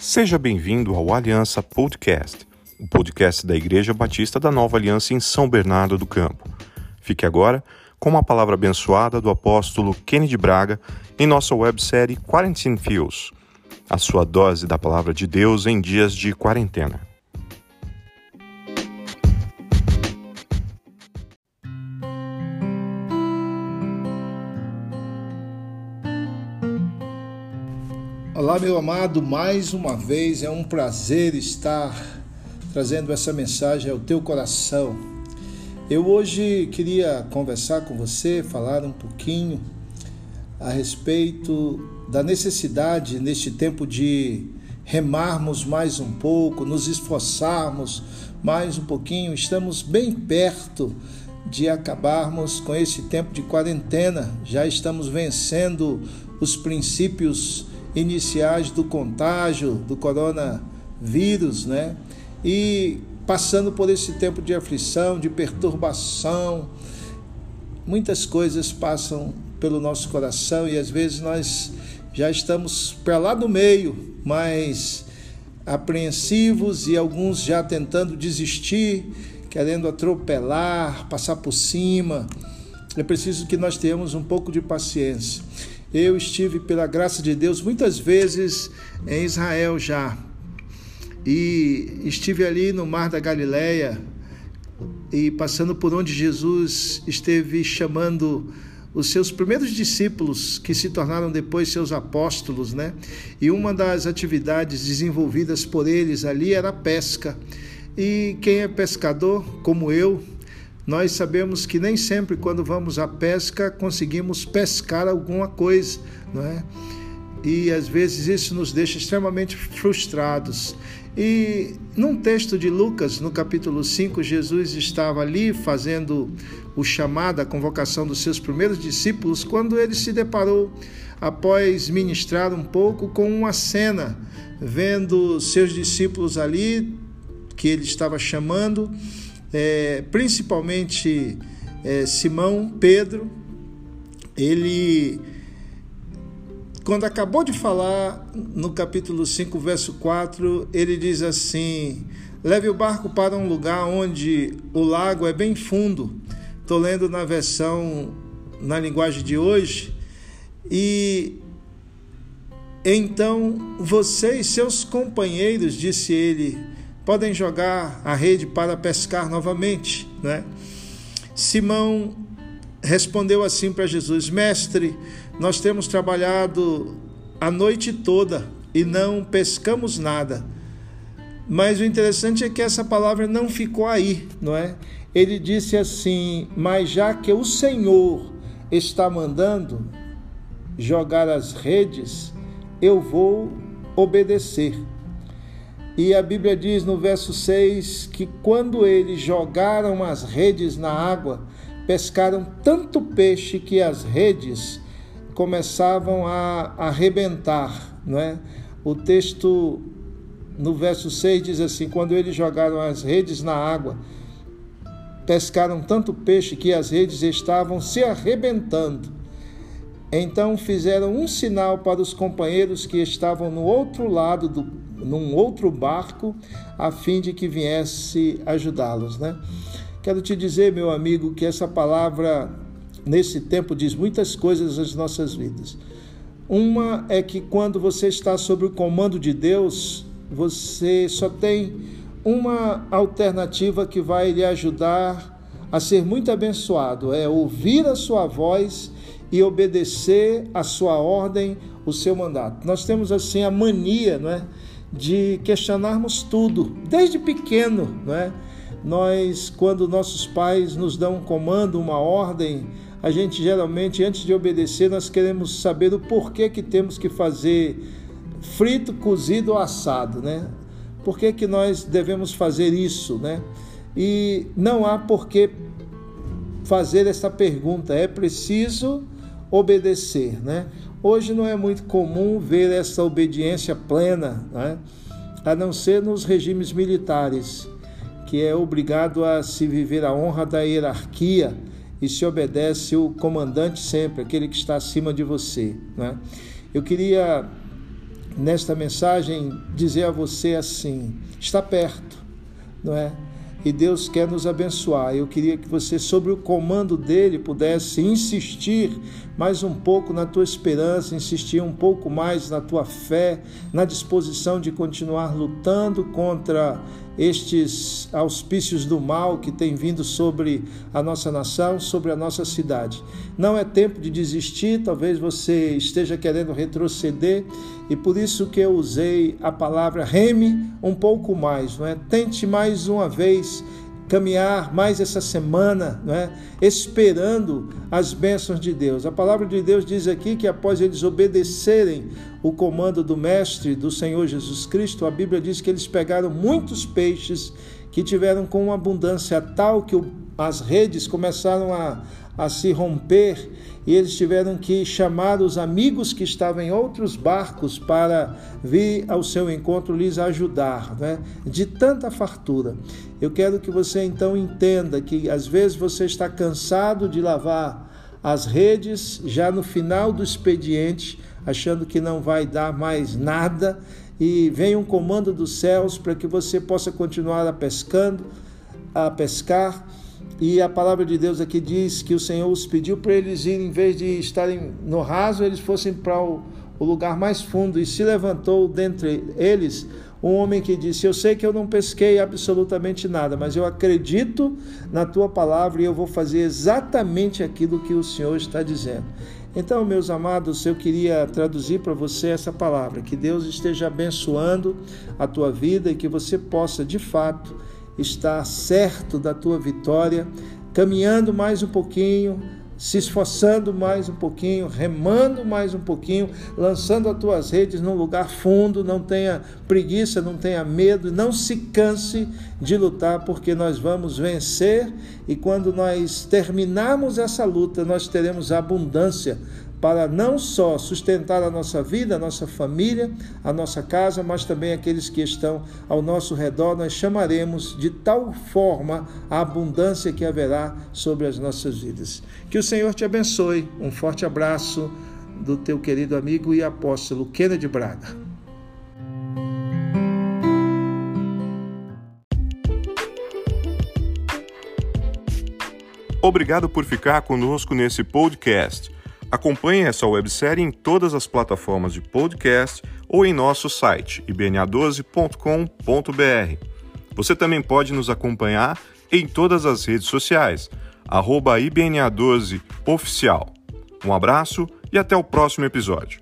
Seja bem-vindo ao Aliança Podcast, o podcast da Igreja Batista da Nova Aliança em São Bernardo do Campo. Fique agora com uma palavra abençoada do apóstolo Kennedy Braga em nossa websérie Quarantine Feels, a sua dose da palavra de Deus em dias de quarentena. Olá, meu amado, mais uma vez é um prazer estar trazendo essa mensagem ao teu coração. Eu hoje queria conversar com você, falar um pouquinho a respeito da necessidade neste tempo de remarmos mais um pouco, nos esforçarmos mais um pouquinho. Estamos bem perto de acabarmos com esse tempo de quarentena. Já estamos vencendo os princípios iniciais do contágio do coronavírus, né? E passando por esse tempo de aflição, de perturbação, muitas coisas passam pelo nosso coração e às vezes nós já estamos para lá do meio, mas apreensivos e alguns já tentando desistir, querendo atropelar, passar por cima. É preciso que nós tenhamos um pouco de paciência. Eu estive, pela graça de Deus, muitas vezes em Israel já. E estive ali no Mar da Galileia e passando por onde Jesus esteve chamando os seus primeiros discípulos, que se tornaram depois seus apóstolos, né? E uma das atividades desenvolvidas por eles ali era a pesca. E quem é pescador, como eu, nós sabemos que nem sempre, quando vamos à pesca, conseguimos pescar alguma coisa, não é? E às vezes isso nos deixa extremamente frustrados. E num texto de Lucas, no capítulo 5, Jesus estava ali fazendo o chamado, a convocação dos seus primeiros discípulos, quando ele se deparou, após ministrar um pouco, com uma cena, vendo seus discípulos ali, que ele estava chamando, é, principalmente é, Simão, Pedro, ele, quando acabou de falar no capítulo 5, verso 4, ele diz assim: leve o barco para um lugar onde o lago é bem fundo. Estou lendo na versão, na linguagem de hoje, e então você e seus companheiros, disse ele, podem jogar a rede para pescar novamente, né? Simão respondeu assim para Jesus: Mestre, nós temos trabalhado a noite toda e não pescamos nada. Mas o interessante é que essa palavra não ficou aí, não é? Ele disse assim: Mas já que o Senhor está mandando jogar as redes, eu vou obedecer. E a Bíblia diz no verso 6 que quando eles jogaram as redes na água, pescaram tanto peixe que as redes começavam a arrebentar, não é? O texto no verso 6 diz assim: quando eles jogaram as redes na água, pescaram tanto peixe que as redes estavam se arrebentando. Então fizeram um sinal para os companheiros que estavam no outro lado do num outro barco, a fim de que viesse ajudá-los, né? Quero te dizer, meu amigo, que essa palavra nesse tempo diz muitas coisas às nossas vidas. Uma é que quando você está sob o comando de Deus, você só tem uma alternativa que vai lhe ajudar a ser muito abençoado, é ouvir a sua voz e obedecer a sua ordem, o seu mandato. Nós temos assim a mania, não é, de questionarmos tudo, desde pequeno, não é? Nós, quando nossos pais nos dão um comando, uma ordem, a gente geralmente, antes de obedecer, nós queremos saber o porquê que temos que fazer frito, cozido ou assado, né? Por que, que nós devemos fazer isso, né? E não há por que fazer essa pergunta, é preciso obedecer, né? Hoje não é muito comum ver essa obediência plena, né? a não ser nos regimes militares, que é obrigado a se viver a honra da hierarquia e se obedece o comandante sempre, aquele que está acima de você. Né? Eu queria nesta mensagem dizer a você assim: está perto, não é? E Deus quer nos abençoar. Eu queria que você, sobre o comando dele, pudesse insistir mais um pouco na tua esperança, insistir um pouco mais na tua fé, na disposição de continuar lutando contra estes auspícios do mal que tem vindo sobre a nossa nação, sobre a nossa cidade. Não é tempo de desistir, talvez você esteja querendo retroceder e por isso que eu usei a palavra reme um pouco mais, não é? Tente mais uma vez caminhar mais essa semana, é? esperando as bênçãos de Deus. A palavra de Deus diz aqui que após eles obedecerem o comando do Mestre, do Senhor Jesus Cristo, a Bíblia diz que eles pegaram muitos peixes que tiveram com uma abundância tal que as redes começaram a, a se romper e eles tiveram que chamar os amigos que estavam em outros barcos para vir ao seu encontro lhes ajudar, né? de tanta fartura. Eu quero que você então entenda que às vezes você está cansado de lavar as redes já no final do expediente, achando que não vai dar mais nada, e vem um comando dos céus para que você possa continuar a pescando, a pescar e a palavra de Deus aqui diz que o Senhor os pediu para eles irem, em vez de estarem no raso, eles fossem para o, o lugar mais fundo. E se levantou dentre eles um homem que disse: Eu sei que eu não pesquei absolutamente nada, mas eu acredito na tua palavra e eu vou fazer exatamente aquilo que o Senhor está dizendo. Então, meus amados, eu queria traduzir para você essa palavra: que Deus esteja abençoando a tua vida e que você possa, de fato, estar certo da tua vitória, caminhando mais um pouquinho, se esforçando mais um pouquinho, remando mais um pouquinho, lançando as tuas redes num lugar fundo, não tenha preguiça, não tenha medo, não se canse de lutar, porque nós vamos vencer. E quando nós terminarmos essa luta, nós teremos abundância para não só sustentar a nossa vida, a nossa família, a nossa casa, mas também aqueles que estão ao nosso redor, nós chamaremos de tal forma a abundância que haverá sobre as nossas vidas. Que o Senhor te abençoe. Um forte abraço do teu querido amigo e apóstolo Kennedy Braga. Obrigado por ficar conosco nesse podcast. Acompanhe essa websérie em todas as plataformas de podcast ou em nosso site ibna12.com.br. Você também pode nos acompanhar em todas as redes sociais, arroba IBNA12 Oficial. Um abraço e até o próximo episódio.